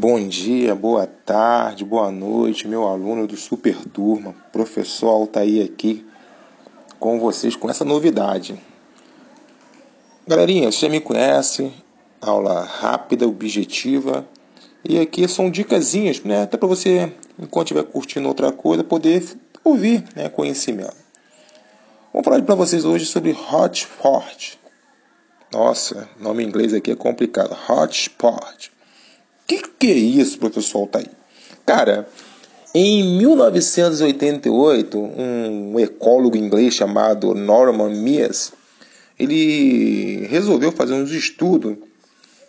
Bom dia, boa tarde, boa noite, meu aluno do Super Turma, professor Altair aqui com vocês com essa novidade. Galerinha, você já me conhece, aula rápida, objetiva, e aqui são dicasinhas, né, até para você, enquanto estiver curtindo outra coisa, poder ouvir né, conhecimento. Vou falar para vocês hoje sobre hotspot. Nossa, nome em inglês aqui é complicado. Hotspot que, que é isso, professor Altair? Cara, em 1988, um ecólogo inglês chamado Norman Mears, ele resolveu fazer uns estudos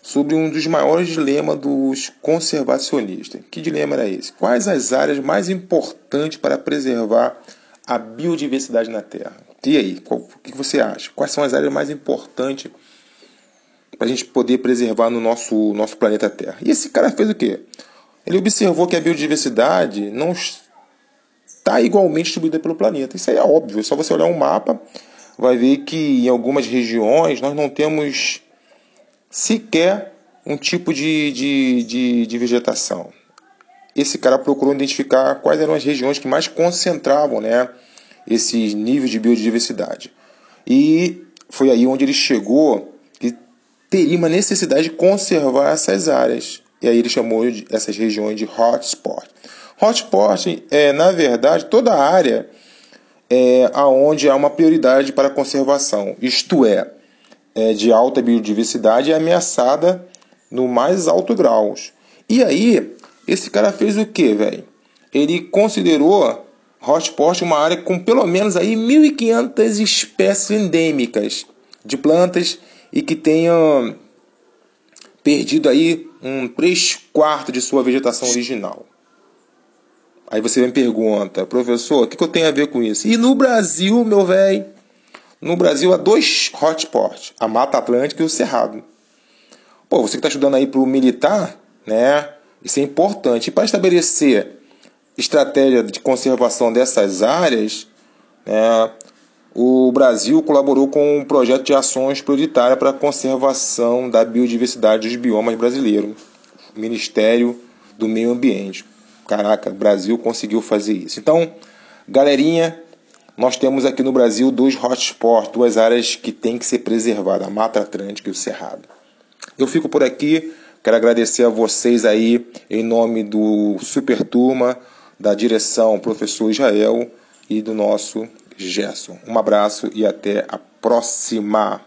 sobre um dos maiores dilemas dos conservacionistas. Que dilema era esse? Quais as áreas mais importantes para preservar a biodiversidade na Terra? E aí, o que você acha? Quais são as áreas mais importantes para a gente poder preservar no nosso, nosso planeta Terra. E esse cara fez o quê? Ele observou que a biodiversidade não está igualmente distribuída pelo planeta. Isso aí é óbvio, é só você olhar um mapa, vai ver que em algumas regiões nós não temos sequer um tipo de, de, de, de vegetação. Esse cara procurou identificar quais eram as regiões que mais concentravam né, esses níveis de biodiversidade. E foi aí onde ele chegou teria uma necessidade de conservar essas áreas. E aí ele chamou essas regiões de hotspot. Hotspot é, na verdade, toda a área é, onde há uma prioridade para conservação, isto é, é de alta biodiversidade e ameaçada no mais alto graus. E aí, esse cara fez o que, velho? Ele considerou hotspot uma área com pelo menos aí 1.500 espécies endêmicas de plantas e que tenha perdido aí um 3 quartos de sua vegetação original. Aí você me pergunta, professor, o que, que eu tenho a ver com isso? E no Brasil, meu velho, no Brasil há dois hotspots, a Mata Atlântica e o Cerrado. Pô, você que está estudando aí para o militar, né? Isso é importante. E para estabelecer estratégia de conservação dessas áreas, né, o Brasil colaborou com um projeto de ações prioritárias para a conservação da biodiversidade dos biomas brasileiros, Ministério do Meio Ambiente. Caraca, o Brasil conseguiu fazer isso. Então, galerinha, nós temos aqui no Brasil dois hotspots, duas áreas que têm que ser preservadas, a Mata Atlântica e o Cerrado. Eu fico por aqui, quero agradecer a vocês aí, em nome do Super Turma, da direção Professor Israel e do nosso Gerson. Um abraço e até a próxima.